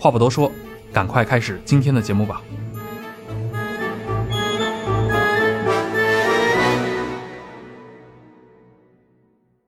话不多说，赶快开始今天的节目吧。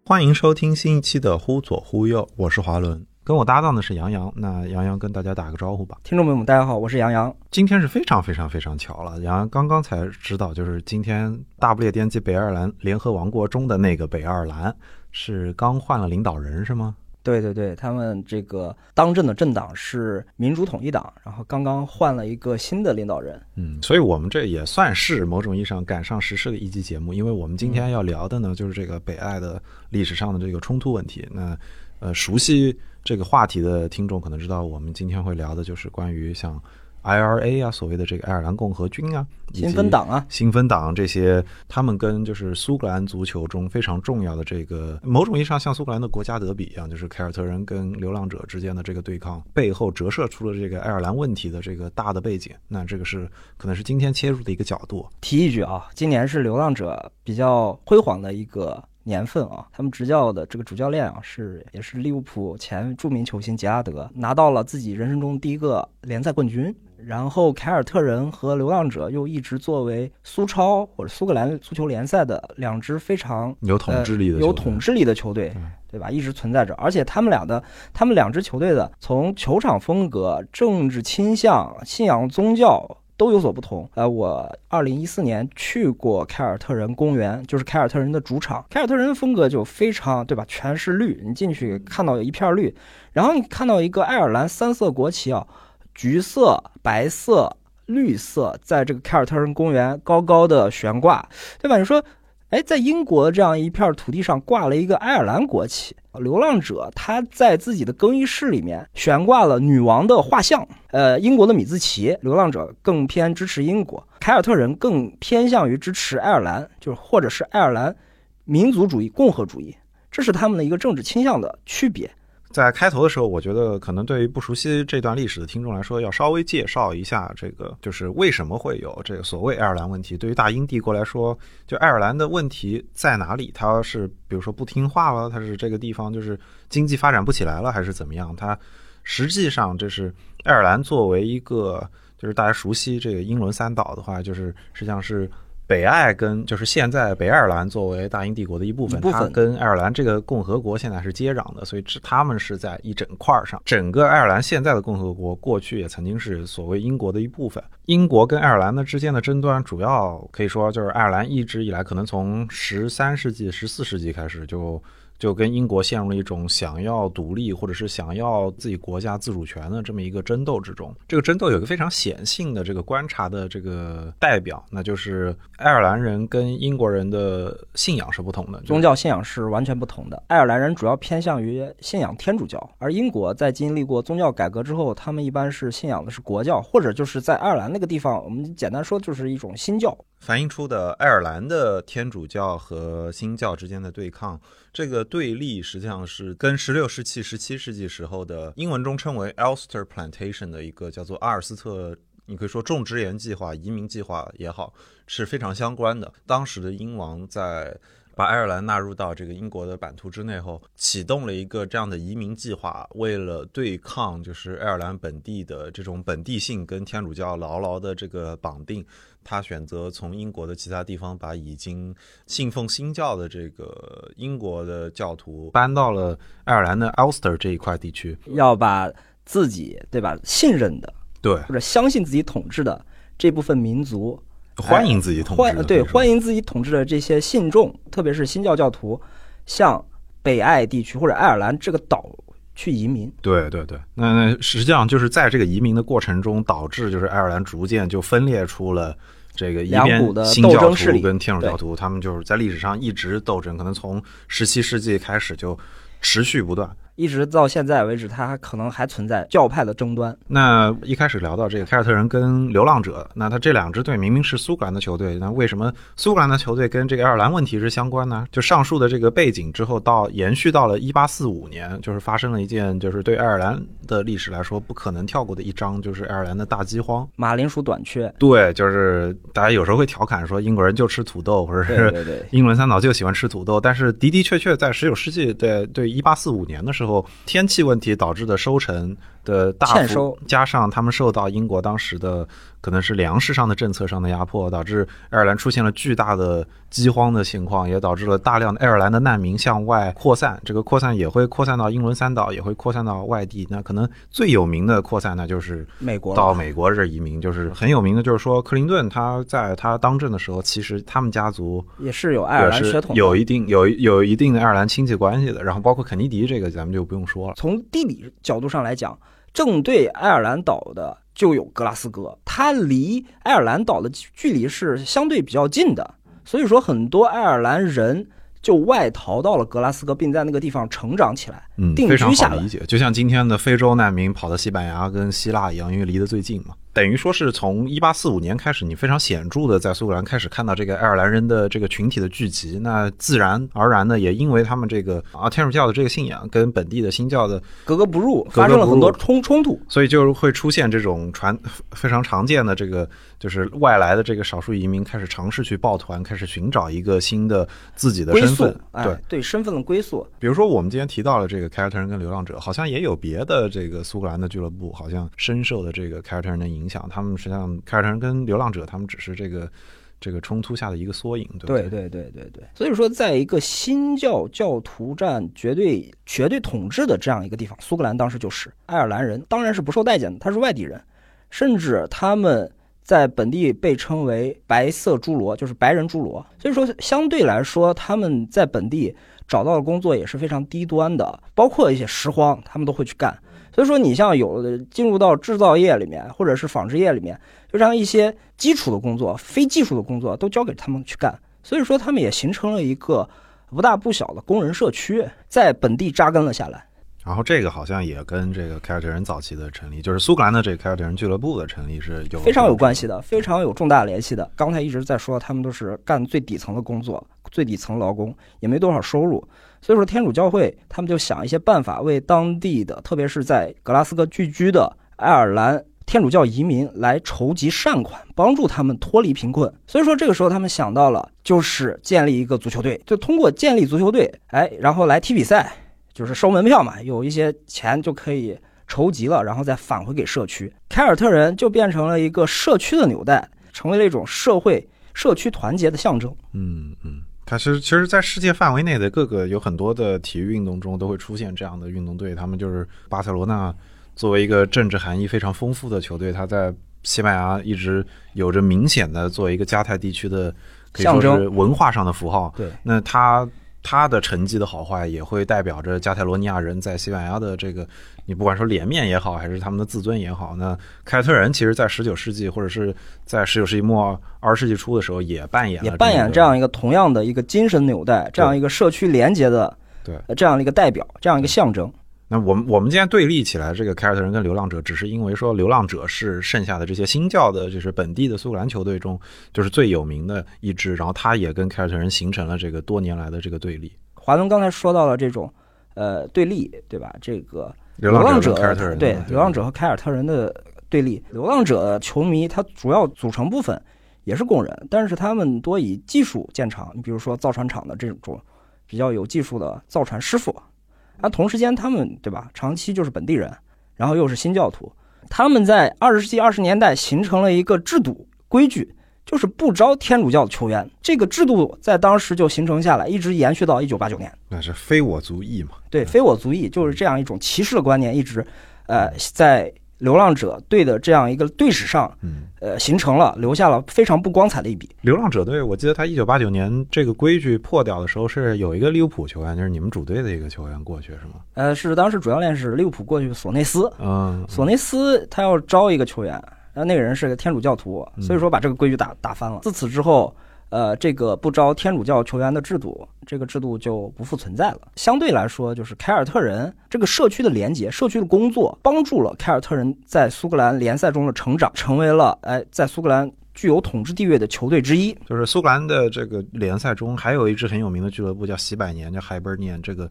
欢迎收听新一期的《忽左忽右》，我是华伦，跟我搭档的是杨洋。那杨洋跟大家打个招呼吧。听众朋友们，大家好，我是杨洋。今天是非常非常非常巧了，杨洋刚刚才知道，就是今天大不列颠及北爱尔兰联合王国中的那个北爱尔兰是刚换了领导人，是吗？对对对，他们这个当政的政党是民主统一党，然后刚刚换了一个新的领导人。嗯，所以我们这也算是某种意义上赶上时事的一期节目，因为我们今天要聊的呢，就是这个北爱的历史上的这个冲突问题。那呃，熟悉这个话题的听众可能知道，我们今天会聊的就是关于像。IRA 啊，所谓的这个爱尔兰共和军啊，新芬党啊，新芬党这些，他们跟就是苏格兰足球中非常重要的这个，某种意义上像苏格兰的国家德比一样，就是凯尔特人跟流浪者之间的这个对抗，背后折射出了这个爱尔兰问题的这个大的背景。那这个是可能是今天切入的一个角度。提一句啊，今年是流浪者比较辉煌的一个年份啊，他们执教的这个主教练啊是也是利物浦前著名球星杰拉德，拿到了自己人生中第一个联赛冠军。然后凯尔特人和流浪者又一直作为苏超或者苏格兰足球联赛的两支非常有统治力的有统治力的球队，对吧？一直存在着，而且他们俩的他们两支球队的从球场风格、政治倾向、信仰宗教都有所不同。呃，我二零一四年去过凯尔特人公园，就是凯尔特人的主场。凯尔特人的风格就非常，对吧？全是绿，你进去看到有一片绿，然后你看到一个爱尔兰三色国旗啊。橘色、白色、绿色，在这个凯尔特人公园高高的悬挂，对吧？你说，哎，在英国这样一片土地上挂了一个爱尔兰国旗，流浪者他在自己的更衣室里面悬挂了女王的画像，呃，英国的米字旗。流浪者更偏支持英国，凯尔特人更偏向于支持爱尔兰，就是或者是爱尔兰民族主义、共和主义，这是他们的一个政治倾向的区别。在开头的时候，我觉得可能对于不熟悉这段历史的听众来说，要稍微介绍一下这个，就是为什么会有这个所谓爱尔兰问题。对于大英帝国来说，就爱尔兰的问题在哪里？它是比如说不听话了，它是这个地方就是经济发展不起来了，还是怎么样？它实际上这是爱尔兰作为一个，就是大家熟悉这个英伦三岛的话，就是实际上是。北爱跟就是现在北爱尔兰作为大英帝国的一部分，它跟爱尔兰这个共和国现在是接壤的，所以他们是在一整块儿上。整个爱尔兰现在的共和国过去也曾经是所谓英国的一部分。英国跟爱尔兰的之间的争端，主要可以说就是爱尔兰一直以来，可能从十三世纪、十四世纪开始就。就跟英国陷入了一种想要独立或者是想要自己国家自主权的这么一个争斗之中。这个争斗有一个非常显性的这个观察的这个代表，那就是爱尔兰人跟英国人的信仰是不同的，宗教信仰是完全不同的。爱尔兰人主要偏向于信仰天主教，而英国在经历过宗教改革之后，他们一般是信仰的是国教，或者就是在爱尔兰那个地方，我们简单说就是一种新教。反映出的爱尔兰的天主教和新教之间的对抗，这个对立实际上是跟十六世纪、十七世纪时候的英文中称为 Elster Plantation 的一个叫做阿尔斯特，你可以说种植园计划、移民计划也好，是非常相关的。当时的英王在。把爱尔兰纳入到这个英国的版图之内后，启动了一个这样的移民计划，为了对抗就是爱尔兰本地的这种本地性跟天主教牢牢的这个绑定，他选择从英国的其他地方把已经信奉新教的这个英国的教徒搬到了爱尔兰的 Ulster 这一块地区，要把自己对吧？信任的对，或者相信自己统治的这部分民族，欢迎自己统治的，欢对欢迎。自己统治的这些信众，特别是新教教徒，向北爱地区或者爱尔兰这个岛去移民。对对对，那那实际上就是在这个移民的过程中，导致就是爱尔兰逐渐就分裂出了这个一边新教争势力徒跟天主教徒，他们就是在历史上一直斗争，可能从十七世纪开始就持续不断。一直到现在为止，它可能还存在教派的争端。那一开始聊到这个凯尔特人跟流浪者，那他这两支队明明是苏格兰的球队，那为什么苏格兰的球队跟这个爱尔兰问题是相关呢？就上述的这个背景之后，到延续到了一八四五年，就是发生了一件就是对爱尔兰的历史来说不可能跳过的一章，就是爱尔兰的大饥荒。马铃薯短缺，对，就是大家有时候会调侃说英国人就吃土豆，或者是对对对，英伦三岛就喜欢吃土豆，但是的的确确在十九世纪的对一八四五年的时候，天气问题导致的收成的大幅加上他们受到英国当时的可能是粮食上的政策上的压迫，导致爱尔兰出现了巨大的饥荒的情况，也导致了大量的爱尔兰的难民向外扩散。这个扩散也会扩散到英伦三岛，也会扩散到外地。那可能最有名的扩散呢，就是美国到美国这移民，就是很有名的，就是说克林顿他在他当政的时候，其实他们家族也是有爱尔兰血统，有一定有有一定的爱尔兰亲戚关系的。然后包括肯尼迪这个，咱们就不用说了。从地理角度上来讲，正对爱尔兰岛的就有格拉斯哥，它离爱尔兰岛的距离是相对比较近的，所以说很多爱尔兰人就外逃到了格拉斯哥，并在那个地方成长起来。嗯，定非常居下来好理解，就像今天的非洲难民跑到西班牙跟希腊一样，因为离得最近嘛。等于说是从一八四五年开始，你非常显著的在苏格兰开始看到这个爱尔兰人的这个群体的聚集。那自然而然呢，也因为他们这个啊天主教的这个信仰跟本地的新教的，格格不入，发生了很多冲冲突。所以就会出现这种传非常常见的这个就是外来的这个少数移民开始尝试去抱团，开始寻找一个新的自己的身份。，哎，对，对身份的归宿，比如说，我们今天提到了这个凯尔特人跟流浪者，好像也有别的这个苏格兰的俱乐部，好像深受的这个凯尔特人的影影响。他们实际上，凯尔特人跟流浪者，他们只是这个这个冲突下的一个缩影，对对对对对对。所以说，在一个新教教徒占绝对绝对统治的这样一个地方，苏格兰当时就是爱尔兰人，当然是不受待见的，他是外地人，甚至他们。在本地被称为白色侏罗，就是白人侏罗。所以说，相对来说，他们在本地找到的工作也是非常低端的，包括一些拾荒，他们都会去干。所以说，你像有的进入到制造业里面，或者是纺织业里面，就让一些基础的工作、非技术的工作，都交给他们去干。所以说，他们也形成了一个不大不小的工人社区，在本地扎根了下来。然后这个好像也跟这个凯尔特人早期的成立，就是苏格兰的这个凯尔特人俱乐部的成立是有非常有关系的，非常有重大联系的。刚才一直在说，他们都是干最底层的工作，最底层劳工，也没多少收入。所以说，天主教会他们就想一些办法，为当地的，特别是在格拉斯哥聚居的爱尔兰天主教移民来筹集善款，帮助他们脱离贫困。所以说，这个时候他们想到了，就是建立一个足球队，就通过建立足球队，哎，然后来踢比赛，就是收门票嘛，有一些钱就可以筹集了，然后再返回给社区。凯尔特人就变成了一个社区的纽带，成为了一种社会社区团结的象征。嗯嗯，它是其实，在世界范围内的各个有很多的体育运动中都会出现这样的运动队，他们就是巴塞罗那作为一个政治含义非常丰富的球队，它在西班牙一直有着明显的作为一个加泰地区的可以说象是文化上的符号。对，那它它的成绩的好坏也会代表着加泰罗尼亚人在西班牙的这个，你不管说脸面也好，还是他们的自尊也好，那凯尔特人其实在十九世纪或者是在十九世纪末二十世纪初的时候也扮演了也扮演这这样一个同样的一个精神纽带，这样一个社区连接的，对。呃这样的一个代表，这样一个象征。那我们我们今天对立起来，这个凯尔特人跟流浪者，只是因为说流浪者是剩下的这些新教的，就是本地的苏格兰球队中，就是最有名的一支，然后他也跟凯尔特人形成了这个多年来的这个对立。华伦刚才说到了这种，呃，对立，对吧？这个流流浪者者跟凯尔特人对流浪者和凯尔特人的对立，流浪者球迷他主要组成部分也是工人，但是他们多以技术见长。你比如说造船厂的这种比较有技术的造船师傅，啊，同时间他们对吧，长期就是本地人，然后又是新教徒，他们在二十世纪二十年代形成了一个制度规矩。就是不招天主教的球员，这个制度在当时就形成下来，一直延续到一九八九年。那是非我族裔嘛？对，非我族裔就是这样一种歧视的观念，一直，呃，在流浪者队的这样一个队史上，嗯，呃，形成了留下了非常不光彩的一笔。流浪者队，我记得他一九八九年这个规矩破掉的时候，是有一个利物浦球员，就是你们主队的一个球员过去，是吗？呃，是当时主教练是利物浦过去索内斯，嗯，索内斯他要招一个球员，然后那个人是个天主教徒，嗯所以说把这个规矩打打翻了。自此之后，呃，这个不招天主教球员的制度，这个制度就不复存在了。相对来说，就是凯尔特人这个社区的连接、社区的工作，帮助了凯尔特人在苏格兰联赛中的成长，成为了哎在苏格兰具有统治地位的球队之一。就是苏格兰的这个联赛中，还有一支很有名的俱乐部叫喜百年，叫海伯念。这个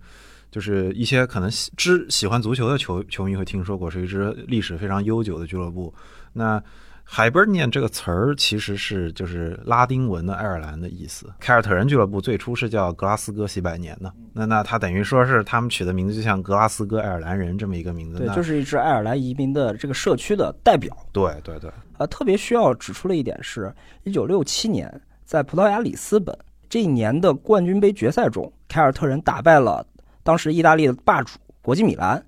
就是一些可能喜知喜欢足球的球球迷会听说过，是一支历史非常悠久的俱乐部。那海伯念这个词儿其实是就是拉丁文的爱尔兰的意思。凯尔特人俱乐部最初是叫格拉斯哥喜百年的，那那他等于说是他们取的名字就像格拉斯哥爱尔兰人这么一个名字。对，那就是一支爱尔兰移民的这个社区的代表。对对对，呃，特别需要指出的一点是，一九六七年在葡萄牙里斯本这一年的冠军杯决赛中，凯尔特人打败了当时意大利的霸主国际米兰，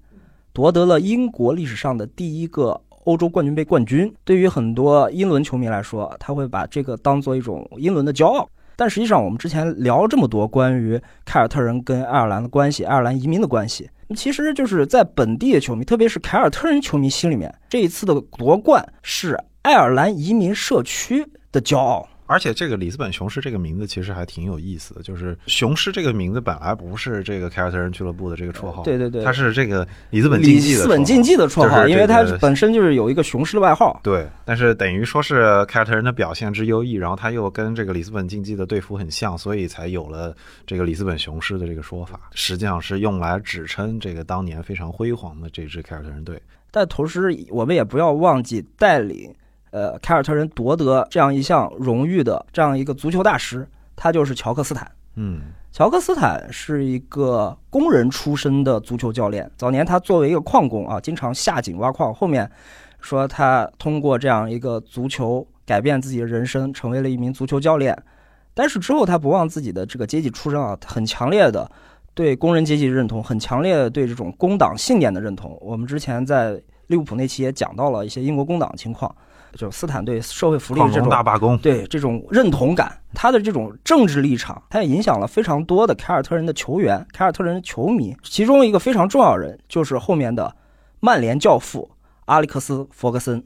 夺得了英国历史上的第一个欧洲冠军杯冠军。对于很多英伦球迷来说，他会把这个当做一种英伦的骄傲。但实际上，我们之前聊这么多关于凯尔特人跟爱尔兰的关系、爱尔兰移民的关系，其实就是在本地的球迷，特别是凯尔特人球迷心里面，这一次的夺冠是爱尔兰移民社区的骄傲。而且这个里斯本雄狮这个名字其实还挺有意思的，就是雄狮这个名字本来不是这个凯尔特人俱乐部的这个绰号，对对对它是这个里斯本竞技的里斯本竞技的绰号，就是这个因为它本身就是有一个雄狮的外号。对，但是等于说是凯尔特人的表现之优异，然后他又跟这个里斯本竞技的队服很像，所以才有了这个里斯本雄狮的这个说法。实际上是用来指称这个当年非常辉煌的这支凯尔特人队。但同时，我们也不要忘记带领呃凯尔特人夺得这样一项荣誉的这样一个足球大师，他就是乔克斯坦。嗯乔克斯坦是一个工人出身的足球教练。早年他作为一个矿工啊，经常下井挖矿。后面说他通过这样一个足球改变自己的人生，成为了一名足球教练。但是之后他不忘自己的这个阶级出身啊，很强烈的对工人阶级认同，很强烈的对这种工党信念的认同。我们之前在利物浦那期也讲到了一些英国工党情况，就是斯坦对社会福利的这种大罢工，对这种认同感，他的这种政治立场，他也影响了非常多的凯尔特人的球员、凯尔特人的球迷。其中一个非常重要的人就是后面的曼联教父阿历克斯·弗格森。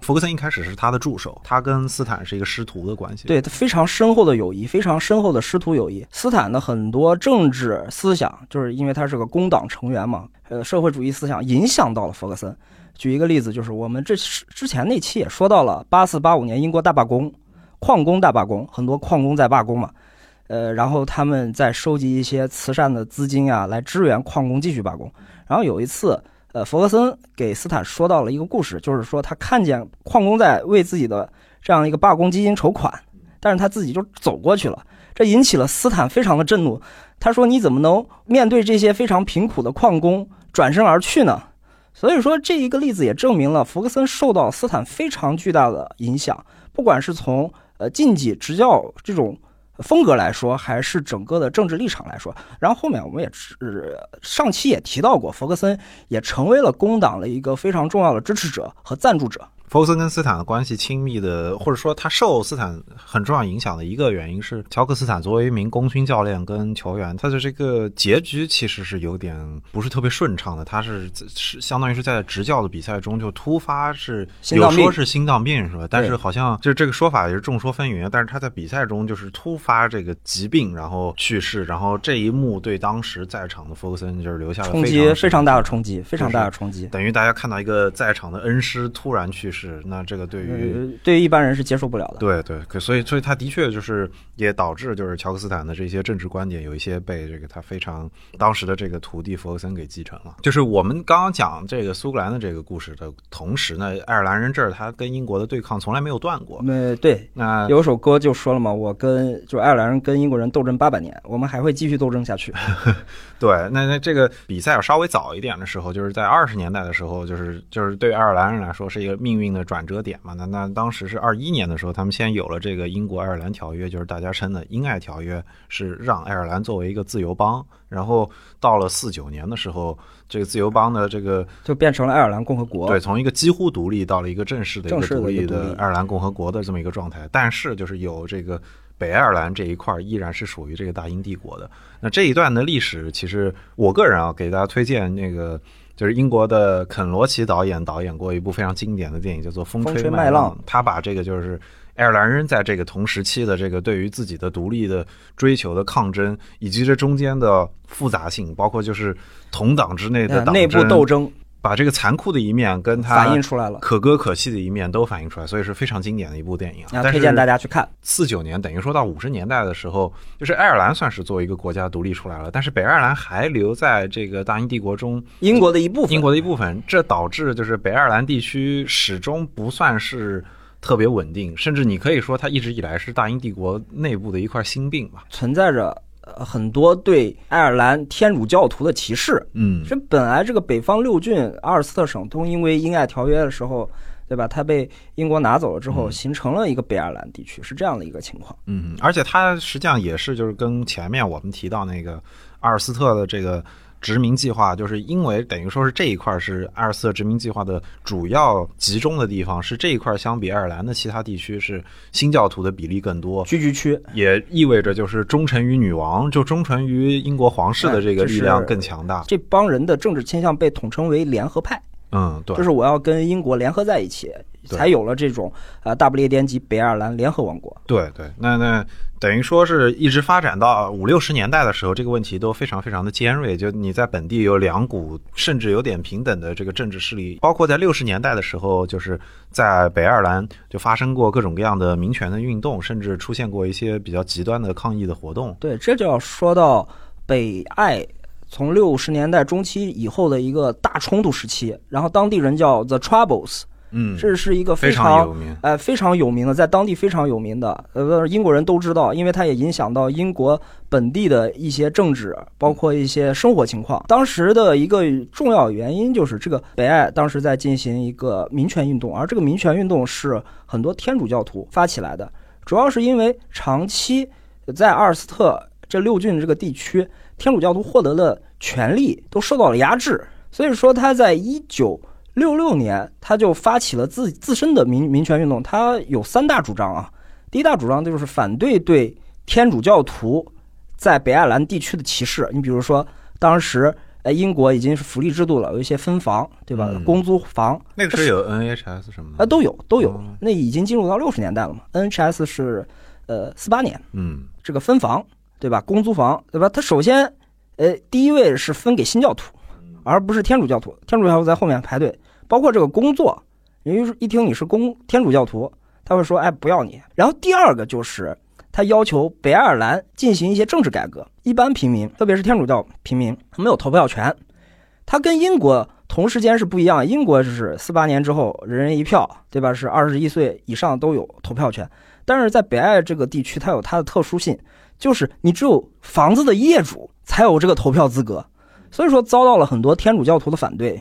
弗格森一开始是他的助手，他跟斯坦是一个师徒的关系。对他非常深厚的友谊，非常深厚的师徒友谊。斯坦的很多政治思想，就是因为他是个工党成员嘛，呃，社会主义思想影响到了弗格森。举一个例子，就是我们这之前那期也说到了八四八五年英国大罢工，矿工大罢工，很多矿工在罢工嘛，呃，然后他们在收集一些慈善的资金啊，来支援矿工继续罢工。然后有一次。呃，弗格森给斯坦说到了一个故事，就是说他看见矿工在为自己的这样一个罢工基金筹款，但是他自己就走过去了，这引起了斯坦非常的震怒。他说：“你怎么能面对这些非常贫苦的矿工转身而去呢？”所以说，这一个例子也证明了弗格森受到斯坦非常巨大的影响，不管是从呃竞技执教这种。风格来说，还是整个的政治立场来说，然后后面我们也是上期也提到过，弗格森也成为了工党的一个非常重要的支持者和赞助者。弗格森跟斯坦的关系亲密的，或者说他受斯坦很重要影响的一个原因是，乔克斯坦作为一名功勋教练跟球员，他的这个结局其实是有点不是特别顺畅的。他是是相当于是在执教的比赛中就突发是有说是心脏病是吧？但是好像就这个说法也是众说纷纭。但是他在比赛中就是突发这个疾病，然后去世，然后这一幕对当时在场的弗格森就是留下了冲击非常大的冲击，非常大的冲击，等于大家看到一个在场的恩师突然去世。是，那这个对于、呃、对于一般人是接受不了的。对对，所以所以他的确就是也导致就是乔克斯坦的这些政治观点有一些被这个他非常当时的这个徒弟弗格森给继承了。就是我们刚刚讲这个苏格兰的这个故事的同时呢，爱尔兰人这儿他跟英国的对抗从来没有断过。呃，对，那有首歌就说了嘛，我跟就爱尔兰人跟英国人斗争八百年，我们还会继续斗争下去。对，那那这个比赛要稍微早一点的时候，就是在二十年代的时候，就是就是对爱尔兰人来说是一个命运。命的转折点嘛。那那当时是二一年的时候，他们先有了这个英国爱尔兰条约，就是大家称的英爱条约，是让爱尔兰作为一个自由邦。然后到了四九年的时候，这个自由邦的这个就变成了爱尔兰共和国。对，从一个几乎独立到了一个正式的一个独立的爱尔兰共和国的这么一个状态。但是就是有这个北爱尔兰这一块依然是属于这个大英帝国的。那这一段的历史，其实我个人啊，给大家推荐那个。就是英国的肯罗奇导演导演过一部非常经典的电影，叫做《风吹麦浪》。他把这个就是爱尔兰人在这个同时期的这个对于自己的独立的追求的抗争，以及这中间的复杂性，包括就是同党之内的内部斗争。把这个残酷的一面跟他反映出来了，可歌可泣的一面都反映出来，所以是非常经典的一部电影啊。推荐大家去看。四九年等于说到五十年代的时候，就是爱尔兰算是作为一个国家独立出来了，但是北爱尔兰还留在这个大英帝国中，英国的一部分，英国的一部分，这导致就是北爱尔兰地区始终不算是特别稳定，甚至你可以说它一直以来是大英帝国内部的一块心病吧，存在着。很多对爱尔兰天主教徒的歧视，嗯，这本来这个北方六郡阿尔斯特省都因为英爱条约的时候，对吧？它被英国拿走了之后，形成了一个北爱尔兰地区，是这样的一个情况。嗯，而且它实际上也是就是跟前面我们提到那个阿尔斯特的这个。殖民计划就是因为等于说是这一块是阿尔斯特殖民计划的主要集中的地方，是这一块相比爱尔兰的其他地区是新教徒的比例更多，聚居区，也意味着就是忠诚于女王，就忠诚于英国皇室的这个力量更强大。这帮人的政治倾向被统称为联合派。嗯，对，就是我要跟英国联合在一起，才有了这种呃大不列颠及北爱尔兰联合王国。对对，那那等于说是一直发展到五六十年代的时候，这个问题都非常非常的尖锐。就你在本地有两股甚至有点平等的这个政治势力，包括在六十年代的时候，就是在北爱尔兰就发生过各种各样的民权的运动，甚至出现过一些比较极端的抗议的活动。对，这就要说到北爱。从六十年代中期以后的一个大冲突时期，然后当地人叫 The Troubles，嗯，这是一个非常有名，哎，非常有名的，在当地非常有名的，呃，英国人都知道，因为它也影响到英国本地的一些政治，包括一些生活情况。当时的一个重要原因就是这个北爱当时在进行一个民权运动，而这个民权运动是很多天主教徒发起来的，主要是因为长期在阿尔斯特这六郡这个地区。天主教徒获得的权利都受到了压制，所以说他在一九六六年他就发起了自自身的民民权运动。他有三大主张啊，第一大主张就是反对对天主教徒在北爱尔兰地区的歧视。你比如说，当时呃英国已经是福利制度了，有一些分房，对吧？公租房那个时候有 NHS 什么的啊，都有都有。那已经进入到六十年代了嘛？NHS 是呃四八年，嗯，这个分房。对吧？公租房，对吧？他首先，呃，第一位是分给新教徒，而不是天主教徒。天主教徒在后面排队。包括这个工作，因为一听你是公天主教徒，他会说：“哎，不要你。”然后第二个就是他要求北爱尔兰进行一些政治改革。一般平民，特别是天主教平民，没有投票权。他跟英国同时间是不一样。英国是四八年之后人人一票，对吧？是二十一岁以上都有投票权。但是在北爱这个地区，它有它的特殊性。就是你只有房子的业主才有这个投票资格，所以说遭到了很多天主教徒的反对。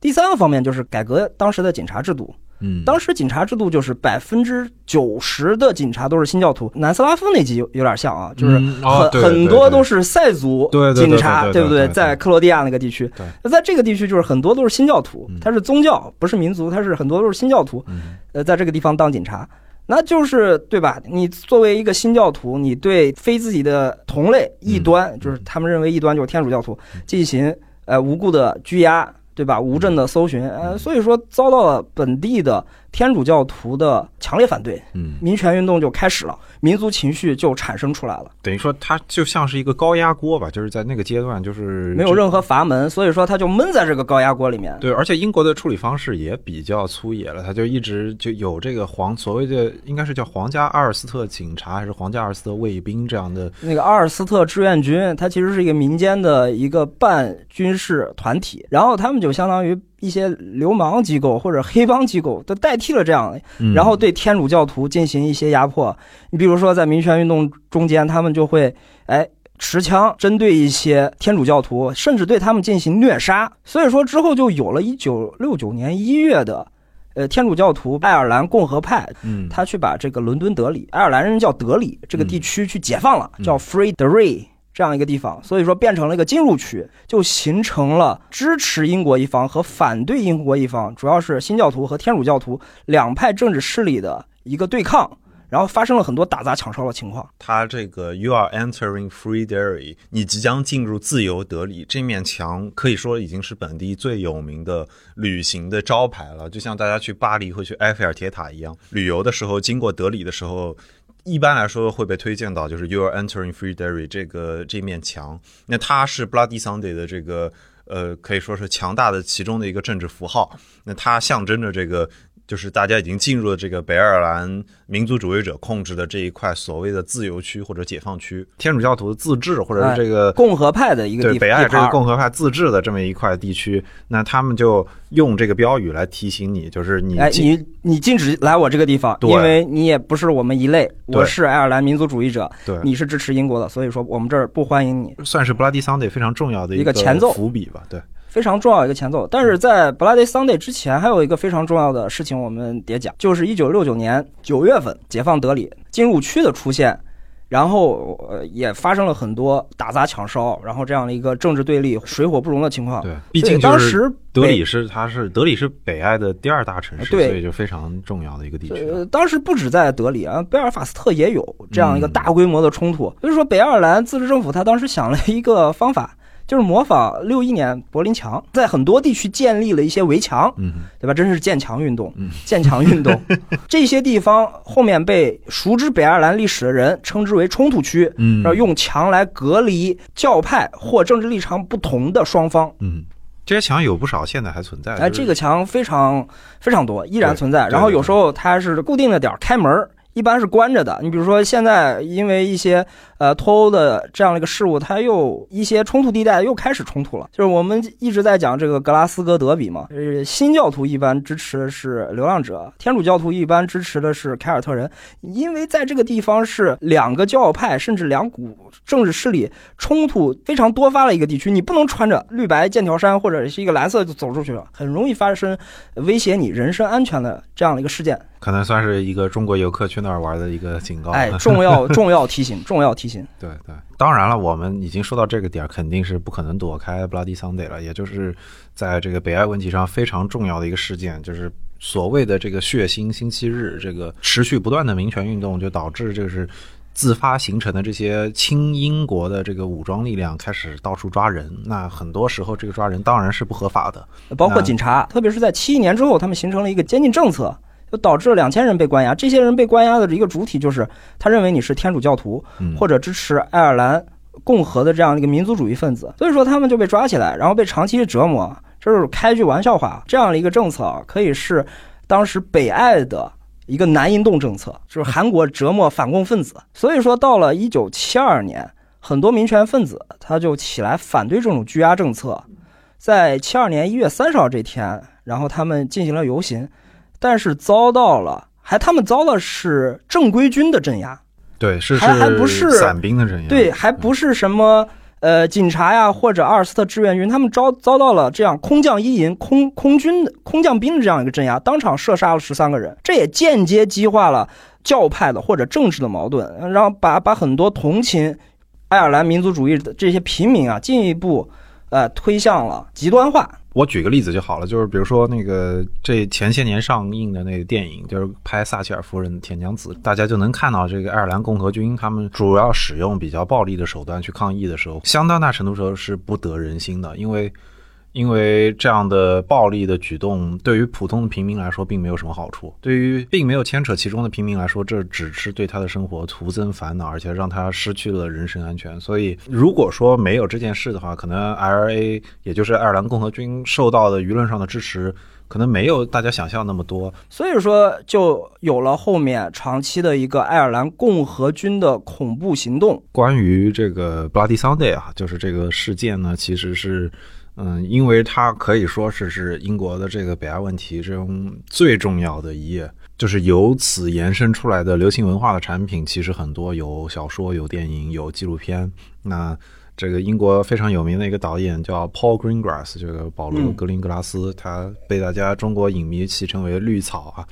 第三个方面就是改革当时的警察制度，嗯，当时警察制度就是百分之九十的警察都是新教徒。南斯拉夫那集有有点像啊，就是很很多都是塞族警察，对不对？在克罗地亚那个地区，那在这个地区就是很多都是新教徒，他是宗教不是民族，他是很多都是新教徒，呃，在这个地方当警察。那就是对吧？你作为一个新教徒，你对非自己的同类异端，就是他们认为异端就是天主教徒，进行呃无故的拘押，对吧？无证的搜寻，呃，所以说遭到了本地的。天主教徒的强烈反对，嗯，民权运动就开始了，民族情绪就产生出来了。等于说，它就像是一个高压锅吧，就是在那个阶段，就是没有任何阀门，所以说它就闷在这个高压锅里面。对，而且英国的处理方式也比较粗野了，他就一直就有这个皇所谓的应该是叫皇家阿尔斯特警察还是皇家阿尔斯特卫兵这样的那个阿尔斯特志愿军，它其实是一个民间的一个半军事团体，然后他们就相当于。一些流氓机构或者黑帮机构都代替了这样，然后对天主教徒进行一些压迫。你比如说，在民权运动中间，他们就会哎持枪针对一些天主教徒，甚至对他们进行虐杀。所以说之后就有了一九六九年一月的呃，天主教徒爱尔兰共和派，嗯，他去把这个伦敦德里，爱尔兰人叫德里这个地区去解放了，嗯叫 Free Derry 这样一个地方，所以说变成了一个禁入区，就形成了支持英国一方和反对英国一方，主要是新教徒和天主教徒两派政治势力的一个对抗，然后发生了很多打砸抢烧的情况。它这个 “You are entering free Derry”，你即将进入自由德里这面墙，可以说已经是本地最有名的旅行的招牌了。就像大家去巴黎会去埃菲尔铁塔一样，旅游的时候经过德里的时候。一般来说会被推荐到就是 “You are entering free dairy 这个这面墙，那它是 Bloody Sunday 的这个呃，可以说是强大的其中的一个政治符号。那它象征着这个就是大家已经进入了这个北爱尔兰民族主义者控制的这一块所谓的自由区或者解放区，天主教徒自治或者是这个、共和派的一个地对北爱这个共和派自治的这么一块地区，那他们就用这个标语来提醒你，就是你哎，你你禁止来我这个地方，对因为你也不是我们一类，我是爱尔兰民族主义者，对你是支持英国的，所以说我们这儿不欢迎你，算是 Bloody Sunday 非常重要的一个前奏伏笔吧，对。非常重要一个前奏。但是在 Bloody Sunday 之前，还有一个非常重要的事情我们得讲，就是一九六九年九月份解放德里禁入区的出现。然后，呃，也发生了很多打砸抢烧，然后这样的一个政治对立、水火不容的情况。对，毕竟当时德里是它是德里是北爱的第二大城市，对所以就非常重要的一个地区。呃，当时不止在德里啊，贝尔法斯特也有这样一个嗯大规模的冲突。所以说，北爱尔兰自治政府他当时想了一个方法，就是模仿六一年柏林墙，在很多地区建立了一些围墙，嗯，对吧？真是建墙运动嗯，建墙运动。这些地方后面被熟知北爱尔兰历史的人称之为冲突区，嗯然后用墙来隔离教派或政治立场不同的双方。嗯，这些墙有不少现在还存在。哎，这个墙非常非常多，依然存在。然后有时候它是固定的点儿开门儿，一般是关着的。你比如说现在因为一些呃脱欧的这样的一个事物，它又一些冲突地带又开始冲突了。就是我们一直在讲这个格拉斯哥德比嘛，呃，新教徒一般支持的是流浪者，天主教徒一般支持的是凯尔特人，因为在这个地方是两个教派甚至两股政治势力冲突非常多发的一个地区，你不能穿着绿白剑条衫或者是一个蓝色就走出去了，很容易发生威胁你人身安全的这样的一个事件。可能算是一个中国游客去那儿玩的一个警告。哎，重要重要提醒，重要提醒。对对，当然了，我们已经说到这个点儿，肯定是不可能躲开 Bloody Sunday 了，也就是在这个北爱问题上非常重要的一个事件，就是所谓的这个血腥星期日，这个持续不断的民权运动，就导致就是。自发形成的这些亲英国的这个武装力量开始到处抓人，那很多时候这个抓人当然是不合法的。包括警察，特别是在七一年之后，他们形成了一个监禁政策，就导致了两千人被关押。这些人被关押的一个主体就是他认为你是天主教徒，嗯，或者支持爱尔兰共和的这样的一个民族主义分子，所以说他们就被抓起来，然后被长期折磨。这是开句玩笑话，这样的一个政策啊，可以是当时北爱的一个南引动政策，就是韩国折磨反共分子。所以说，到了一九七二年，很多民权分子他就起来反对这种拘押政策。在七二年一月三十号这天，然后他们进行了游行，但是遭到了，还他们遭的是正规军的镇压。对，是还还不是伞兵的镇压，对，还不是什么呃警察呀或者阿尔斯特志愿军，他们遭遭到了这样空降一营、空空军的空降兵的这样一个镇压，当场射杀了十三个人，这也间接激化了教派的或者政治的矛盾，然后把把很多同情爱尔兰民族主义的这些平民啊，进一步呃推向了极端化。我举个例子就好了，就是比如说那个这前些年上映的那个电影，就是拍撒切尔夫人《铁娘子》，大家就能看到这个爱尔兰共和军他们主要使用比较暴力的手段去抗议的时候，相当大程度时候是不得人心的，因为因为这样的暴力的举动对于普通的平民来说并没有什么好处，对于并没有牵扯其中的平民来说，这只是对他的生活徒增烦恼，而且让他失去了人身安全。所以，如果说没有这件事的话，可能 IRA 也就是爱尔兰共和军受到的舆论上的支持，可能没有大家想象那么多。所以说，就有了后面长期的一个爱尔兰共和军的恐怖行动。关于这个 Bloody Sunday 啊，就是这个事件呢，其实是，嗯，因为它可以说是是英国的这个北爱问题中最重要的一页，就是由此延伸出来的流行文化的产品，其实很多有小说、有电影、有纪录片。那这个英国非常有名的一个导演叫 Paul Greengrass，这个保罗·格林格拉斯，他被大家中国影迷戏称为“绿草”啊。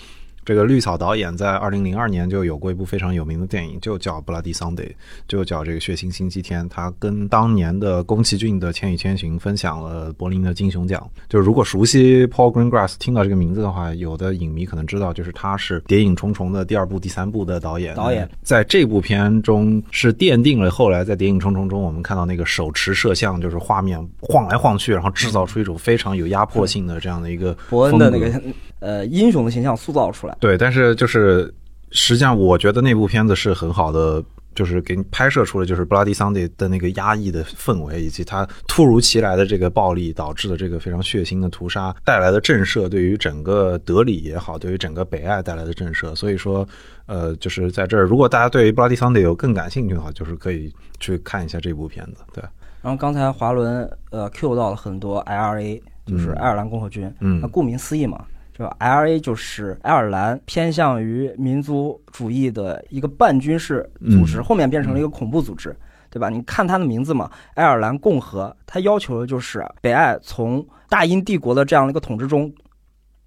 这个绿草导演在二零零二年就有过一部非常有名的电影，就叫《Bloody Sunday》，就叫这个血腥星期天。他跟当年的宫崎骏的《千与千寻》分享了柏林的金熊奖。就是如果熟悉 Paul Greengrass 听到这个名字的话，有的影迷可能知道，就是他是《谍影重重》的第二部、第三部的导演。导演在这部片中是奠定了后来在《谍影重重》中我们看到那个手持摄像，就是画面晃来晃去，然后制造出一种非常有压迫性的这样的一个伯恩的那个呃英雄的形象塑造出来。对，但是就是实际上，我觉得那部片子是很好的，就是给你拍摄出了就是《Bloody Sunday》的那个压抑的氛围，以及它突如其来的这个暴力导致的这个非常血腥的屠杀带来的震慑，对于整个德里也好，对于整个北爱带来的震慑。所以说，呃，就是在这儿，如果大家对于《Bloody Sunday》有更感兴趣的话，就是可以去看一下这部片子。对，然后刚才华伦呃 Q 到了很多 IRA，就是爱尔兰共和军。嗯那顾名思义嘛。这 IRA 就是爱尔兰偏向于民族主义的一个半军事组织，嗯后面变成了一个恐怖组织，对吧？你看它的名字嘛，爱尔兰共和，它要求的就是北爱从大英帝国的这样的一个统治中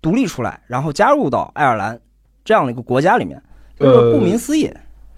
独立出来，然后加入到爱尔兰这样的一个国家里面。就是呃顾名思义，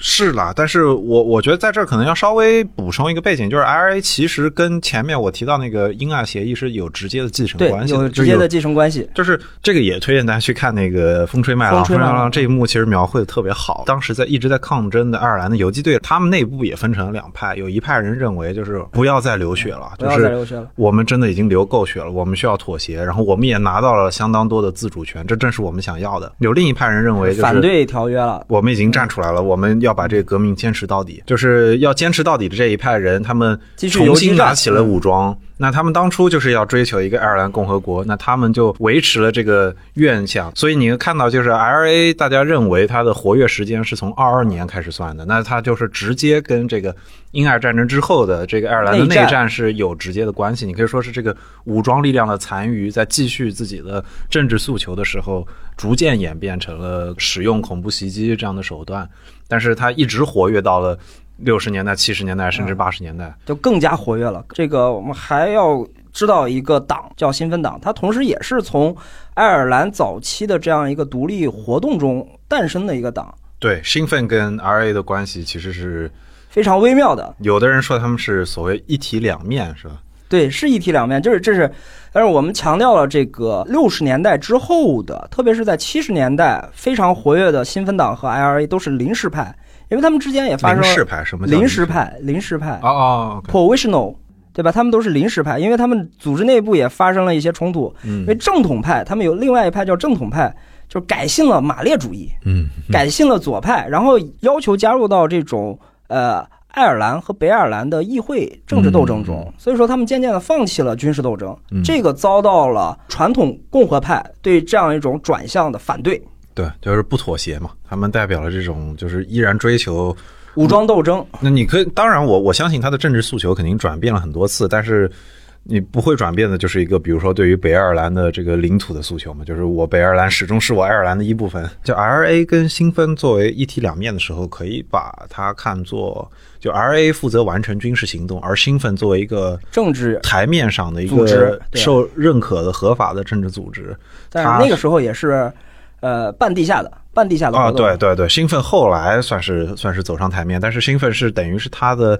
是啦，但是我我觉得在这儿可能要稍微补充一个背景，就是 IRA 其实跟前面我提到那个英爱协议是有直接的继承，关系的，有直接的继承关系。就是这个也推荐大家去看那个《风吹麦浪》，风吹麦浪这一幕其实描绘的特别好。当时在一直在抗争的爱尔兰的游击队，他们内部也分成了两派，有一派人认为就是不要再流血了，就是。我们真的已经流够血了，我们需要妥协，然后我们也拿到了相当多的自主权，这正是我们想要的。有另一派人认为就是反对条约了，我们已经站出来了，我们要把这个革命坚持到底，就是要坚持到底的这一派人，他们重新拿起了武装。那他们当初就是要追求一个爱尔兰共和国，那他们就维持了这个愿想。所以你看到，就是 IRA，大家认为它的活跃时间是从二二年开始算的，那它就是直接跟这个英爱战争之后的这个爱尔兰的内战是有直接的关系。你可以说是这个武装力量的残余，在继续自己的政治诉求的时候，逐渐演变成了使用恐怖袭击这样的手段，但是它一直活跃到了六十年代、七十年代，甚至八十年代。就更加活跃了。这个我们还要知道一个党叫新芬党，它同时也是从爱尔兰早期的这样一个独立活动中诞生的一个党，对，兴奋跟 RA 的关系其实是非常微妙的。有的人说他们是所谓一体两面，是吧？对，是一体两面，就是这是，但是我们强调了这个六十年代之后的，特别是在七十年代非常活跃的新芬党和 IRA 都是临时派，因为他们之间也发生了临时派什么临时？派，临时派哦哦，OK，provisional，对吧？他们都是临时派，因为他们组织内部也发生了一些冲突。因为嗯正统派，他们有另外一派叫正统派，就是改信了马列主义，嗯，改信了左派，然后要求加入到这种呃爱尔兰和北爱尔兰的议会政治斗争中。所以说，他们渐渐的放弃了军事斗争，嗯这个遭到了传统共和派对这样一种转向的反对。对，就是不妥协嘛。他们代表了这种就是依然追求武装斗争，那你可以，当然我我相信他的政治诉求肯定转变了很多次，但是你不会转变的就是一个，比如说对于北爱尔兰的这个领土的诉求嘛，就是我北爱尔兰始终是我爱尔兰的一部分。就 RA 跟新芬作为一体两面的时候，可以把它看作就 RA 负责完成军事行动，而新芬作为一个政治，台面上的一个受认可的合法的政治组织。但是那个时候也是呃半地下的，半地下的啊。对对对，兴奋后来算是算是走上台面，但是兴奋是等于是他的。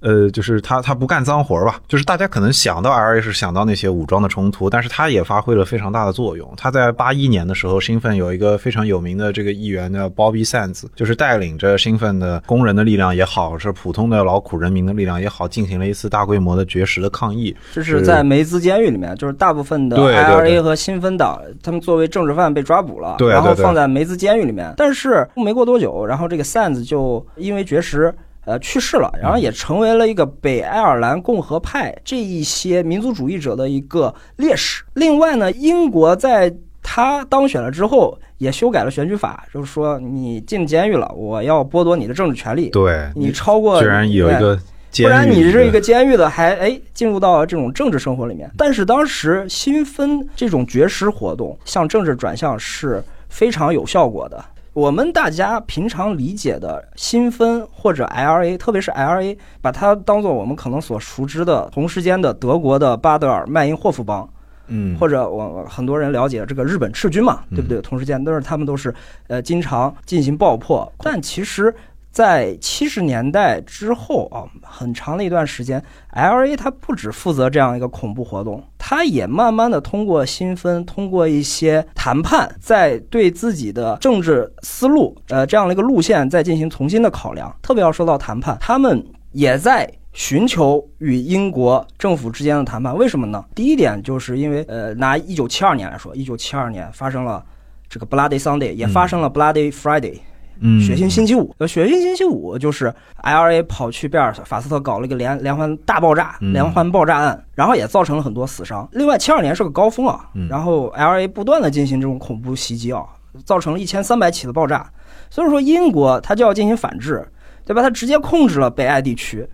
呃，就是他，他不干脏活吧？就是大家可能想到 RA 是想到那些武装的冲突，但是他也发挥了非常大的作用。他在八一年的时候，兴奋有一个非常有名的这个议员叫 Bobby Sands，就是带领着兴奋的工人的力量也好，是普通的劳苦人民的力量也好，进行了一次大规模的绝食的抗议。这是在梅兹监狱里面，就是大部分的对对 IRA 和新芬党，他们作为政治犯被抓捕了，对对然后放在梅兹监狱里面。但是没过多久，然后这个 Sands 就因为绝食。呃，去世了，然后也成为了一个北爱尔兰共和派这一些民族主义者的一个烈士。另外呢，英国在他当选了之后，也修改了选举法，就是说你进监狱了，我要剥夺你的政治权利。对你超过居然有一个不然你是一个监狱的，还哎进入到这种政治生活里面。但是当时新分这种绝食活动向政治转向是非常有效果的。我们大家平常理解的新分或者 LRA，特别是 LRA，把它当做我们可能所熟知的同时间的德国的巴德尔麦因霍夫邦，嗯，或者我很多人了解这个日本赤军嘛，嗯对不对？同时间都是他们都是呃经常进行爆破，但其实。在七十年代之后啊，很长的一段时间，LA 它不只负责这样一个恐怖活动，它也慢慢的通过新分，通过一些谈判，在对自己的政治思路，呃，这样的一个路线再进行重新的考量。特别要说到谈判，他们也在寻求与英国政府之间的谈判。为什么呢？第一点就是因为，呃，拿一九七二年来说，一九七二年发生了这个 Bloody Sunday，也发生了 Bloody Friday。嗯，血腥星期五，呃，血腥星期五就是 LA 跑去贝尔法斯特搞了一个连连环大爆炸，嗯连环爆炸案，然后也造成了很多死伤。另外，七二年是个高峰啊，嗯然后 LA 不断的进行这种恐怖袭击啊，造成了一千三百起的爆炸。所以说，英国它就要进行反制，对吧？它直接控制了北爱地区。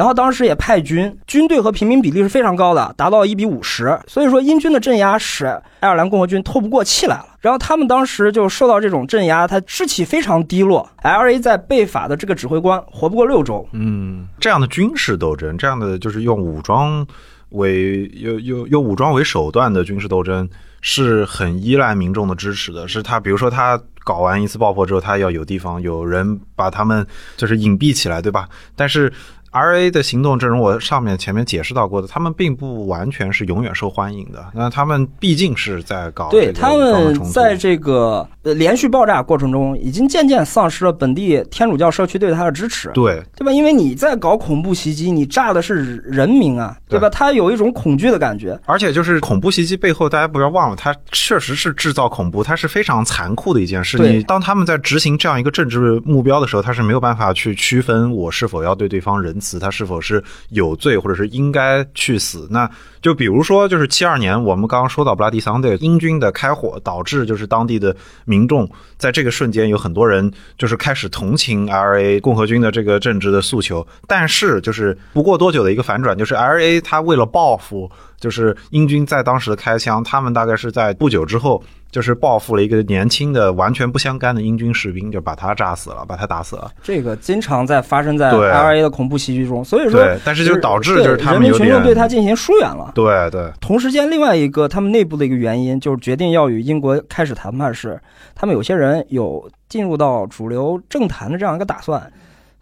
然后当时也派军，军队和平民比例是非常高的，达到一比五十。所以说，英军的镇压使爱尔兰共和军透不过气来了。然后他们当时就受到这种镇压，他士气非常低落。L.A. 在被法的这个指挥官活不过六周。嗯，这样的军事斗争，这样的就是用武装为用用用武装为手段的军事斗争，是很依赖民众的支持的。是他，比如说他搞完一次爆破之后，他要有地方有人把他们就是隐蔽起来，对吧？但是 R A 的行动，正如我上面前面解释到过的，他们并不完全是永远受欢迎的。那他们毕竟是在搞对他们在这个呃连续爆炸过程中，已经渐渐丧失了本地天主教社区对他的支持。对对吧？因为你在搞恐怖袭击，你炸的是人民啊，对吧？对他有一种恐惧的感觉。而且就是恐怖袭击背后，大家不要忘了，它确实是制造恐怖，它是非常残酷的一件事。对你当他们在执行这样一个政治目标的时候，他是没有办法去区分我是否要对对方仁死，他是否是有罪或者是应该去死。那就比如说，就是七二年我们刚刚说到布拉迪桑队英军的开火，导致就是当地的民众在这个瞬间有很多人就是开始同情 R A 共和军的这个政治的诉求，但是就是不过多久的一个反转，就是 R A 他为了报复。就是英军在当时的开枪，他们大概是在不久之后，就是报复了一个年轻的、完全不相干的英军士兵，就把他炸死了，把他打死了。这个经常在发生在对 L.A. 的恐怖袭击中，所以说对，但是就导致就是他们人民群众对他进行疏远了。对对，同时间，另外一个他们内部的一个原因，就是决定要与英国开始谈判是，他们有些人有进入到主流政坛的这样一个打算。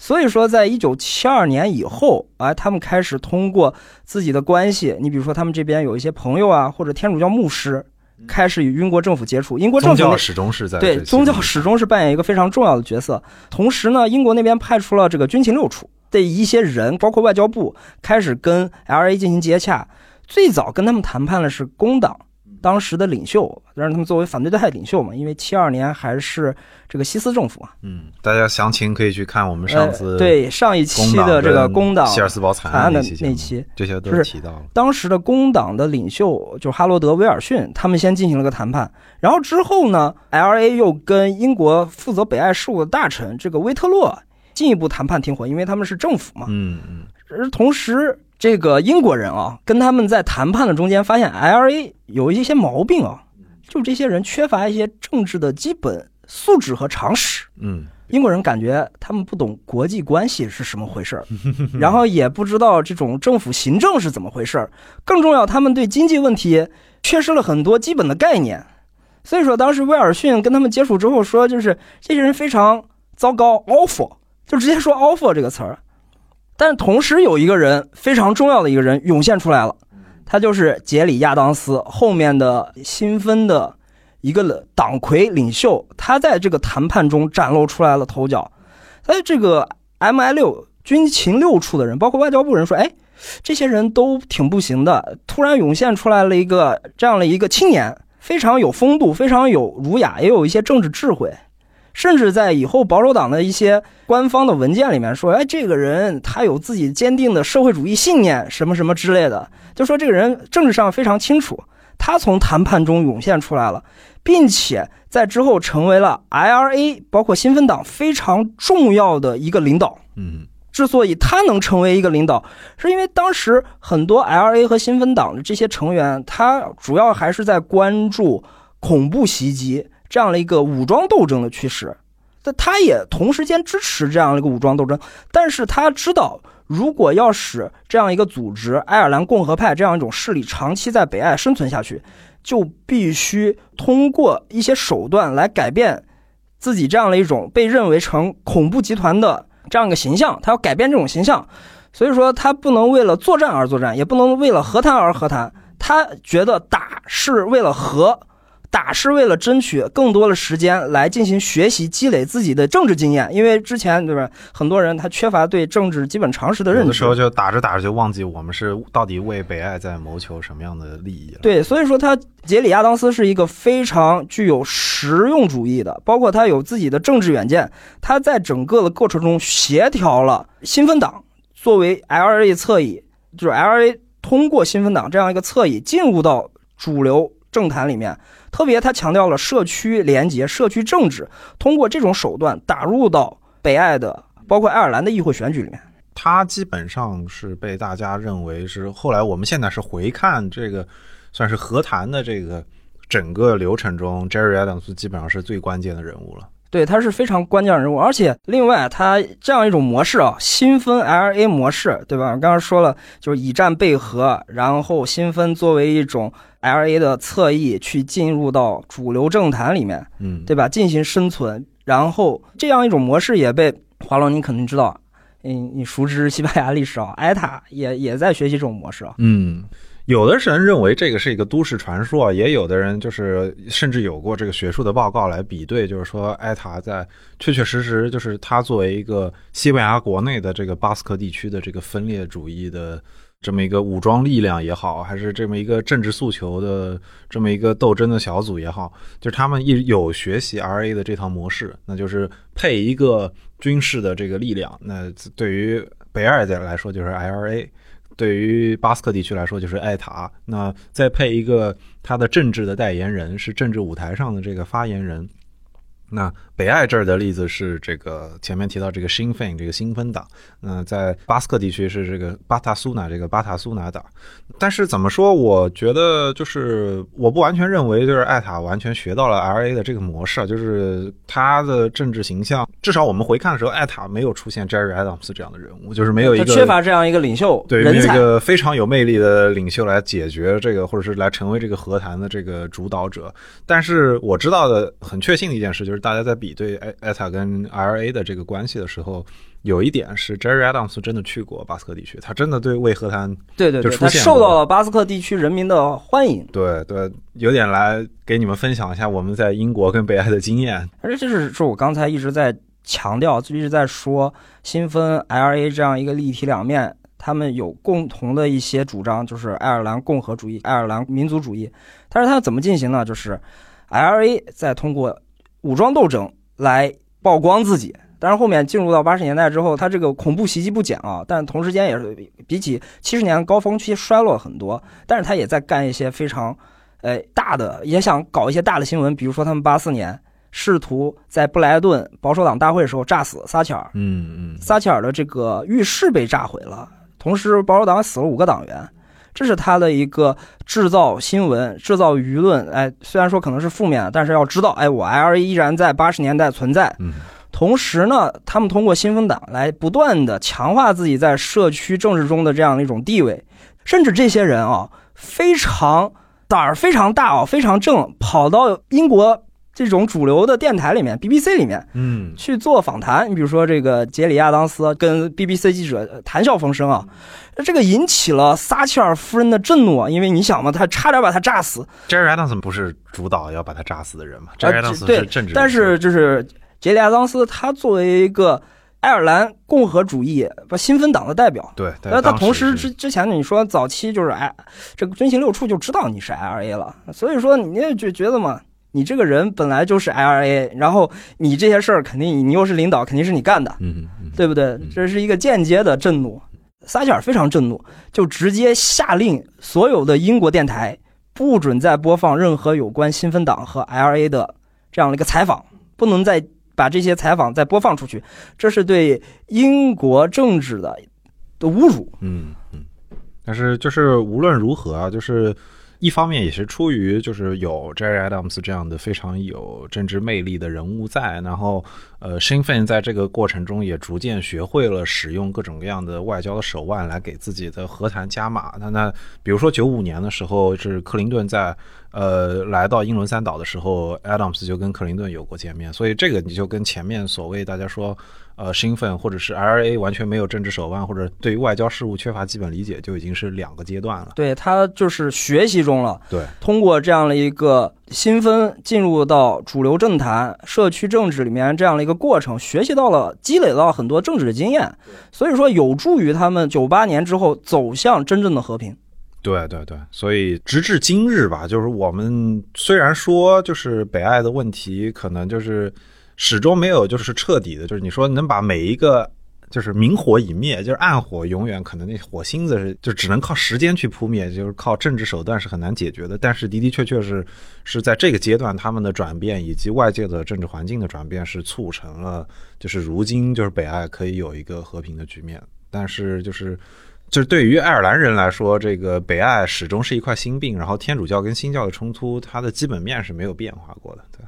所以说，在一九七二年以后，哎，他们开始通过自己的关系，你比如说他们这边有一些朋友啊，或者天主教牧师，开始与英国政府接触。英国政府宗教始终是在对宗教始终是扮演一个非常重要的角色。同时呢，英国那边派出了这个军情六处的一些人，包括外交部，开始跟 L.A. 进行接洽。最早跟他们谈判的是工党当时的领袖，让他们作为反对派领袖嘛，因为七二年还是这个西斯政府嘛。嗯，大家详情可以去看我们上次呃、对上一期的这个工党希尔斯堡惨案的那期，这些都是提到了。当时的工党的领袖就是哈罗德·威尔逊，他们先进行了个谈判，然后之后呢，L A 又跟英国负责北爱事务的大臣这个威特洛进一步谈判停火，因为他们是政府嘛。嗯嗯，而同时，这个英国人啊，跟他们在谈判的中间发现 L A 有一些毛病啊，就这些人缺乏一些政治的基本素质和常识。嗯，英国人感觉他们不懂国际关系是什么回事儿，然后也不知道这种政府行政是怎么回事儿。更重要，他们对经济问题缺失了很多基本的概念。所以说，当时威尔逊跟他们接触之后说，就是这些人非常糟糕，awful，就直接说 awful 这个词儿。但同时有一个人非常重要的一个人涌现出来了，他就是杰里亚当斯后面的新分的一个党魁领袖，他在这个谈判中展露出来了头角。所以这个 MI 六军情六处的人，包括外交部人说，哎，这些人都挺不行的。突然涌现出来了一个这样的一个青年，非常有风度，非常有儒雅，也有一些政治智慧。甚至在以后保守党的一些官方的文件里面说，哎，这个人他有自己坚定的社会主义信念，什么什么之类的，就说这个人政治上非常清楚。他从谈判中涌现出来了，并且在之后成为了 IRA 包括新芬党非常重要的一个领导。嗯，之所以他能成为一个领导，是因为当时很多 IRA 和新芬党的这些成员，他主要还是在关注恐怖袭击这样的一个武装斗争的趋势。但他也同时间支持这样一个武装斗争，但是他知道，如果要使这样一个组织——爱尔兰共和派这样一种势力长期在北爱生存下去，就必须通过一些手段来改变自己这样的一种被认为成恐怖集团的这样一个形象。他要改变这种形象，所以说他不能为了作战而作战，也不能为了和谈而和谈。他觉得打是为了和。打是为了争取更多的时间来进行学习、积累自己的政治经验，因为之前对吧，很多人他缺乏对政治基本常识的认知，有的时候就打着打着就忘记我们是到底为北爱在谋求什么样的利益了。对，所以说他杰里亚当斯是一个非常具有实用主义的，包括他有自己的政治远见，他在整个的过程中协调了新芬党作为 LA 侧翼，就是 LA 通过新芬党这样一个侧翼进入到主流政坛里面。特别，他强调了社区联结、社区政治，通过这种手段打入到北爱的，包括爱尔兰的议会选举里面。他基本上是被大家认为是后来我们现在是回看这个，算是和谈的这个整个流程中，Jerry Adams 基本上是最关键的人物了。对，他是非常关键人物，而且另外他这样一种模式啊，新分 LA 模式，对吧？刚刚说了，就是以战备和，然后新分作为一种 LA 的侧翼去进入到主流政坛里面，嗯，对吧？进行生存，然后这样一种模式也被华龙，你肯定知道，嗯，你熟知西班牙历史啊，埃塔也也在学习这种模式啊，嗯。有的人认为这个是一个都市传说，也有的人就是甚至有过这个学术的报告来比对，就是说埃塔在确确实实就是他作为一个西班牙国内的这个巴斯克地区的这个分裂主义的这么一个武装力量也好，还是这么一个政治诉求的这么一个斗争的小组也好，就是他们一有学习 R A 的这套模式，那就是配一个军事的这个力量，那对于北爱的来说就是 L A。对于巴斯克地区来说，就是艾塔。那再配一个他的政治的代言人，是政治舞台上的这个发言人。那北爱这儿的例子是这个前面提到这个新芬这个新芬党，那在巴斯克地区是这个巴塔苏纳这个巴塔苏纳党，但是怎么说？我觉得就是我不完全认为就是艾塔完全学到了 L A 的这个模式，就是他的政治形象，至少我们回看的时候，艾塔没有出现 Jerry Adams 这样的人物，就是没有一个缺乏这样一个领袖，对，没有一个非常有魅力的领袖来解决这个，或者是来成为这个和谈的这个主导者。但是我知道的很确信的一件事就是。大家在比对艾艾塔跟 L A 的这个关系的时候，有一点是 Jerry Adams 真的去过巴斯克地区，他真的对为和谈对对对，他受到了巴斯克地区人民的欢迎。对对，有点来给你们分享一下我们在英国跟北爱的经验。而且就是说我刚才一直在强调，就一直在说新分 L A 这样一个立体两面，他们有共同的一些主张，就是爱尔兰共和主义、爱尔兰民族主义。但是它怎么进行呢？就是 L A 在通过。武装斗争来曝光自己，但是后面进入到八十年代之后，他这个恐怖袭击不减啊，但同时间也是比起七十年高峰期衰落很多。但是他也在干一些非常，呃大的，也想搞一些大的新闻，比如说他们八四年试图在布莱顿保守党大会的时候炸死撒切尔，嗯嗯，撒切尔的这个浴室被炸毁了，同时保守党死了五个党员。这是他的一个制造新闻、制造舆论。哎，虽然说可能是负面的，但是要知道，哎，我 L 依然在八十年代存在。嗯，同时呢，他们通过新风党来不断的强化自己在社区政治中的这样的一种地位，甚至这些人啊，非常胆儿非常大啊，非常正，跑到英国。这种主流的电台里面，BBC 里面，嗯，去做访谈。你比如说这个杰里亚当斯跟 BBC 记者谈笑风生啊，这个引起了撒切尔夫人的震怒啊，因为你想嘛，他差点把他炸死。Jerry Adams 不是主导要把他炸死的人嘛？Jerry Adams 是政治，但是就是杰里亚当斯，他作为一个爱尔兰共和主义不新芬党的代表，对，那他同时之之前你说早期就是哎，这个军情六处就知道你是 IRA 了，所以说你也就觉得嘛。你这个人本来就是 L A，然后你这些事儿肯定你又是领导，肯定是你干的，嗯，对不对？这是一个间接的震怒。撒切尔非常震怒，就直接下令所有的英国电台不准再播放任何有关新芬党和 L A 的这样的一个采访，不能再把这些采访再播放出去，这是对英国政治的的侮辱。嗯嗯，但是就是无论如何啊，就是。一方面也是出于就是有 Jerry Adams 这样的非常有政治魅力的人物在，然后呃，身份在这个过程中也逐渐学会了使用各种各样的外交的手腕来给自己的和谈加码。那那比如说九五年的时候是克林顿在呃来到英伦三岛的时候，Adams 就跟克林顿有过见面，所以这个你就跟前面所谓大家说。呃，身份或者是 RA 完全没有政治手腕，或者对于外交事务缺乏基本理解，就已经是两个阶段了。对他就是学习中了。对，通过这样的一个新分进入到主流政坛、社区政治里面这样的一个过程，学习到了、积累到很多政治的经验，所以说有助于他们九八年之后走向真正的和平。对对对，所以直至今日吧，就是我们虽然说就是北爱的问题，可能就是。始终没有就是彻底的，就是你说能把每一个就是明火已灭，就是暗火永远可能那火星子是就只能靠时间去扑灭，就是靠政治手段是很难解决的。但是的的确确是是在这个阶段，他们的转变以及外界的政治环境的转变，是促成了就是如今就是北爱可以有一个和平的局面。但是就是就是对于爱尔兰人来说，这个北爱始终是一块心病，然后天主教跟新教的冲突，它的基本面是没有变化过的，对。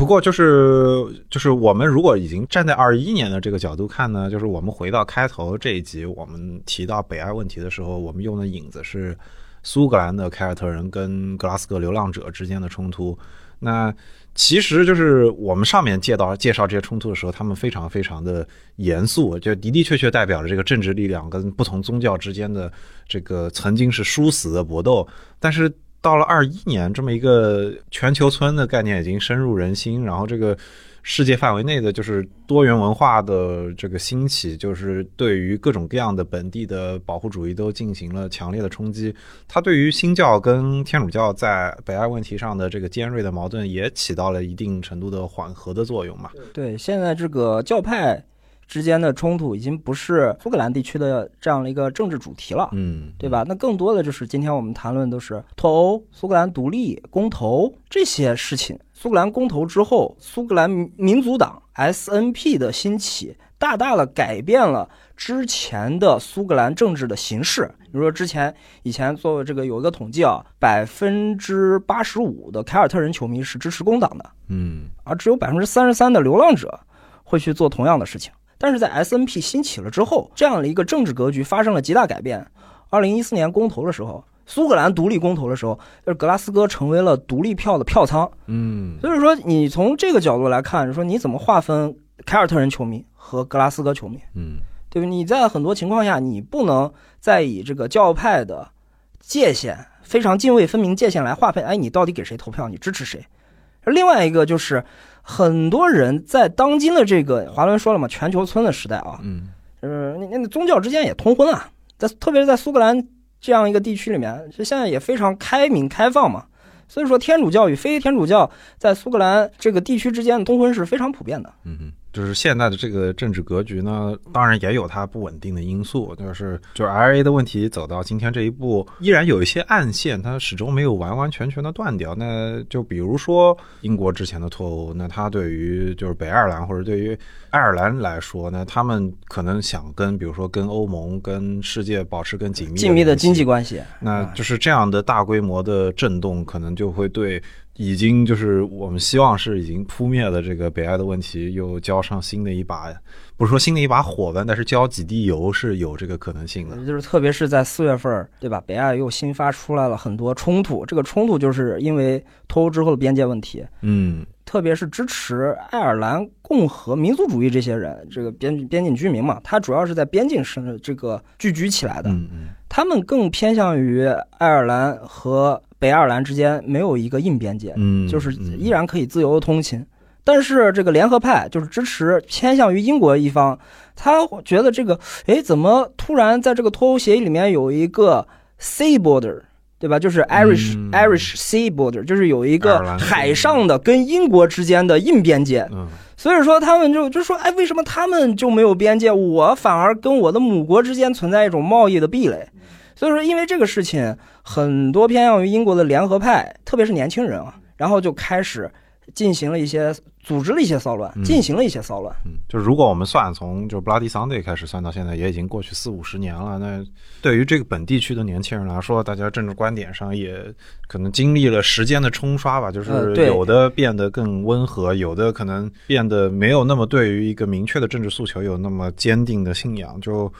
不过就是就是我们如果已经站在二一年的这个角度看呢，就是我们回到开头这一集，我们提到北爱问题的时候，我们用的引子是苏格兰的凯尔特人跟格拉斯哥流浪者之间的冲突。那其实就是我们上面介绍介绍这些冲突的时候，他们非常非常的严肃，就的的确确代表着这个政治力量跟不同宗教之间的这个曾经是殊死的搏斗，但是。到了二一年，这么一个全球村的概念已经深入人心，然后这个世界范围内的就是多元文化的这个兴起，就是对于各种各样的本地的保护主义都进行了强烈的冲击。它对于新教跟天主教在北爱问题上的这个尖锐的矛盾也起到了一定程度的缓和的作用嘛？对，现在这个教派。之间的冲突已经不是苏格兰地区的这样的一个政治主题了，嗯，对吧？那更多的就是今天我们谈论都是脱欧、苏格兰独立、公投这些事情。苏格兰公投之后，苏格兰民族党 SNP 的兴起，大大的改变了之前的苏格兰政治的形式。比如说，之前以前做这个有一个统计啊，百分之八十五的凯尔特人球迷是支持工党的，嗯，而只有百分之三十三的流浪者会去做同样的事情。但是在 S N P 兴起了之后，这样的一个政治格局发生了极大改变。二零一四年公投的时候，苏格兰独立公投的时候，就是格拉斯哥成为了独立票的票仓。嗯，所以说你从这个角度来看，说你怎么划分凯尔特人球迷和格拉斯哥球迷？嗯，对吧？你在很多情况下，你不能再以这个教派的界限非常泾渭分明界限来划分。哎，你到底给谁投票？你支持谁？另外一个就是。很多人在当今的这个华伦说了嘛，全球村的时代啊，嗯，就是那那宗教之间也通婚啊，在特别是在苏格兰这样一个地区里面，就现在也非常开明开放嘛，所以说天主教与非天主教在苏格兰这个地区之间的通婚是非常普遍的，嗯。就是现在的这个政治格局呢，当然也有它不稳定的因素。就是就是 L A 的问题走到今天这一步，依然有一些暗线，它始终没有完完全全的断掉。那就比如说英国之前的脱欧，那它对于就是北爱尔兰或者对于爱尔兰来说那，他们可能想跟比如说跟欧盟、跟世界保持更紧密紧密的经济关系，那就是这样的大规模的震动，可能就会对。已经就是我们希望是已经扑灭了这个北爱的问题，又浇上新的一把，不是说新的一把火吧，但是浇几滴油是有这个可能性的。就是特别是在四月份，对吧？北爱又新发出来了很多冲突，这个冲突就是因为脱欧之后的边界问题。嗯，特别是支持爱尔兰共和民族主义这些人，这个边边境居民嘛，他主要是在边境是这个聚居起来的。嗯嗯，他们更偏向于爱尔兰和。北爱尔兰之间没有一个硬边界，嗯，就是依然可以自由的通勤。但是这个联合派就是支持偏向于英国一方，他觉得这个，哎，怎么突然在这个脱欧协议里面有一个 sea border，对吧？就是 Irish Irish sea border，就是有一个海上的跟英国之间的硬边界。所以说他们就就说，哎，为什么他们就没有边界，我反而跟我的母国之间存在一种贸易的壁垒？所以说，因为这个事情，很多偏向于英国的联合派，特别是年轻人啊，然后就开始进行了一些组织了一些骚乱，进行了一些骚乱。嗯，就如果我们算从就 Bloody Sunday 开始算到现在，也已经过去四五十年了。那对于这个本地区的年轻人来说，大家政治观点上也可能经历了时间的冲刷吧，就是有的变得更温和，有的可能变得没有那么对于一个明确的政治诉求有那么坚定的信仰。就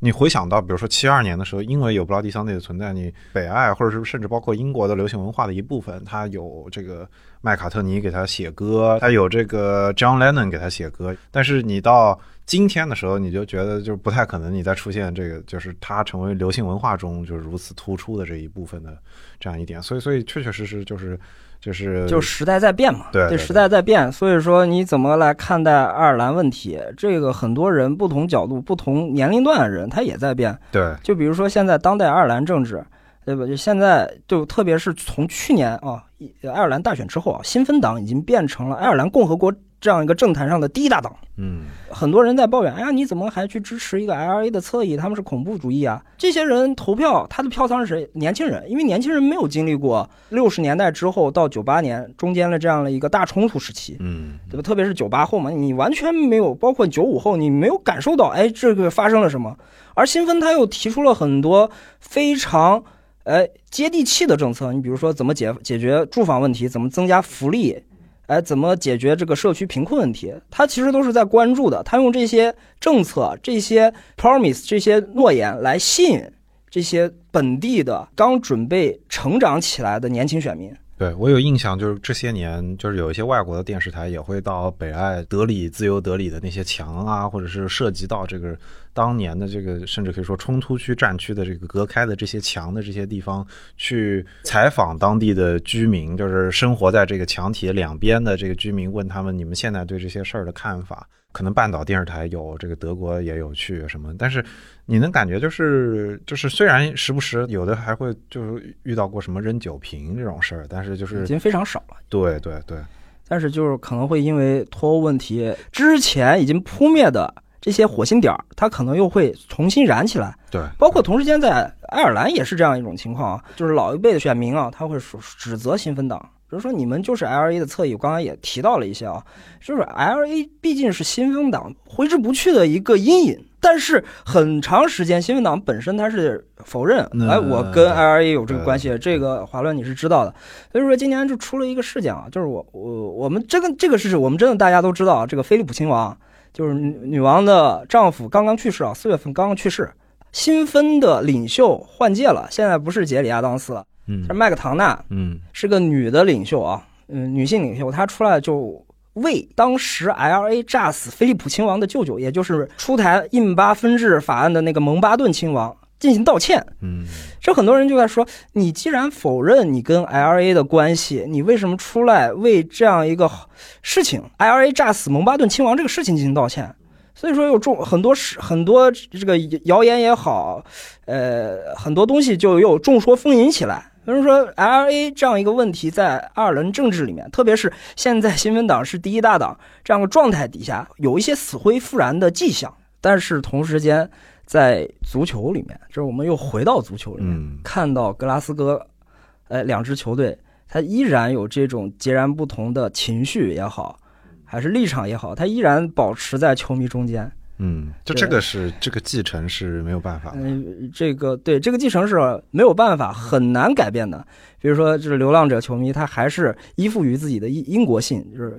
你回想到，比如说七二年的时候，因为有 Bloody Sunday 的存在，你北爱或者是甚至包括英国的流行文化的一部分，它有这个麦卡特尼给他写歌，他有这个 John Lennon 给他写歌。但是你到今天的时候，你就觉得就是不太可能你再出现这个，就是他成为流行文化中就是如此突出的这一部分的这样一点。所以，所以确确实实就是。就是就时代在变嘛，对，时代在变，所以说你怎么来看待爱尔兰问题？这个很多人不同角度、不同年龄段的人，他也在变。对，就比如说现在当代爱尔兰政治，对吧？就现在就特别是从去年啊，爱尔兰大选之后啊，新芬党已经变成了爱尔兰共和国。这样一个政坛上的第一大党，嗯，很多人在抱怨，哎呀，你怎么还去支持一个 LA 的侧翼？他们是恐怖主义啊！这些人投票，他的票仓是谁？年轻人，因为年轻人没有经历过六十年代之后到九八年中间的这样的一个大冲突时期，嗯，对吧？特别是九八后嘛，你完全没有，包括九五后，你没有感受到，哎，这个发生了什么？而新芬他又提出了很多非常，哎，接地气的政策，你比如说怎么解解决住房问题，怎么增加福利。哎，怎么解决这个社区贫困问题？他其实都是在关注的。他用这些政策、这些 promise、这些诺言来吸引这些本地的刚准备成长起来的年轻选民。对我有印象，就是这些年，就是有一些外国的电视台也会到北爱德里自由德里的那些墙啊，或者是涉及到这个当年的这个，甚至可以说冲突区、战区的这个隔开的这些墙的这些地方去采访当地的居民，就是生活在这个墙体两边的这个居民，问他们你们现在对这些事儿的看法。可能半岛电视台有，这个德国也有去什么，但是你能感觉就是就是，虽然时不时有的还会就是遇到过什么扔酒瓶这种事儿，但是就是已经非常少了。对对对，但是就是可能会因为脱欧问题，之前已经扑灭的这些火星点儿，它可能又会重新燃起来。对，包括同时间在爱尔兰也是这样一种情况啊，就是老一辈的选民啊，他会说指责新芬党。比如说，你们就是 L A 的侧翼，我刚才也提到了一些啊，就是 L A 毕竟是新芬党挥之不去的一个阴影。但是很长时间，新芬党本身它是否认，哎，我跟 L A 有这个关系。这个华伦你是知道的。所以说今年就出了一个事件啊，就是我我我们这个这个事我们真的大家都知道啊，这个菲利普亲王就是女王的丈夫刚刚去世啊，四月份刚刚去世。新芬的领袖换届了，现在不是杰里亚当斯了。嗯，是麦克唐纳，嗯，是个女的领袖啊，嗯，女性领袖，她出来就为当时 L A 炸死菲利普亲王的舅舅，也就是出台印巴分治法案的那个蒙巴顿亲王进行道歉。嗯，这很多人就在说，你既然否认你跟 L A 的关系，你为什么出来为这样一个事情 L A 炸死蒙巴顿亲王这个事情进行道歉？所以说有众很多是很多这个谣言也好，呃，很多东西就又众说纷纭起来。比如说，L A 这样一个问题，在爱尔兰政治里面，特别是现在新闻党是第一大党这样的状态底下，有一些死灰复燃的迹象。但是同时间，在足球里面，就是我们又回到足球里面，看到格拉斯哥，呃，两支球队，它依然有这种截然不同的情绪也好，还是立场也好，他依然保持在球迷中间。嗯，就这个是这个继承是没有办法。嗯，这个对这个继承是没有办法很难改变的。比如说，就是流浪者球迷，他还是依附于自己的英英国性，就是，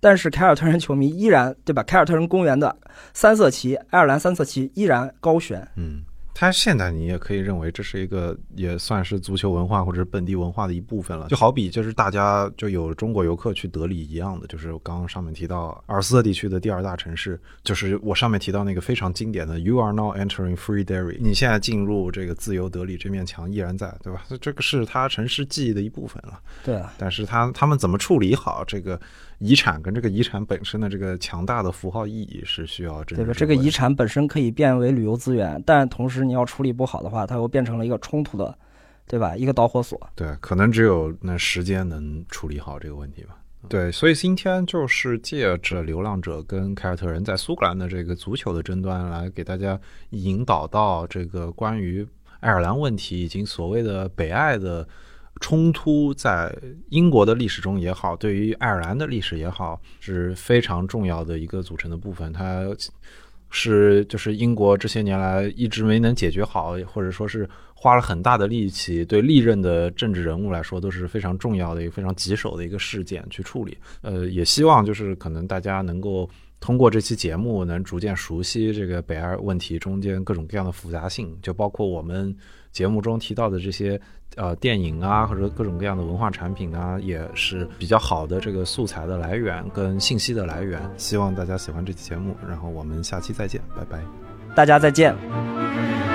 但是凯尔特人球迷依然对吧？凯尔特人公园的三色旗，爱尔兰三色旗依然高悬。嗯。它现在你也可以认为这是一个也算是足球文化或者本地文化的一部分了，就好比就是大家就有中国游客去德里一样的，就是刚刚上面提到阿尔斯特地区的第二大城市，就是我上面提到那个非常经典的 “You are now entering free Derry”，你现在进入这个自由德里，这面墙依然在，对吧？这个是它城市记忆的一部分了。对啊，但是它他们怎么处理好这个？遗产跟这个遗产本身的这个强大的符号意义是需要对吧？这个遗产本身可以变为旅游资源，但同时你要处理不好的话，它又变成了一个冲突的，对吧？一个导火索。对，可能只有那时间能处理好这个问题吧。对，所以今天就是借着流浪者跟凯尔特人在苏格兰的这个足球的争端，来给大家引导到这个关于爱尔兰问题以及所谓的北爱的。冲突在英国的历史中也好，对于爱尔兰的历史也好，是非常重要的一个组成的部分。它是就是英国这些年来一直没能解决好，或者说是花了很大的力气，对历任的政治人物来说都是非常重要的一个非常棘手的一个事件去处理。呃，也希望就是可能大家能够通过这期节目，能逐渐熟悉这个北爱问题中间各种各样的复杂性，就包括我们节目中提到的这些。呃，电影啊，或者各种各样的文化产品啊，也是比较好的这个素材的来源跟信息的来源。希望大家喜欢这期节目，然后我们下期再见，拜拜。大家再见。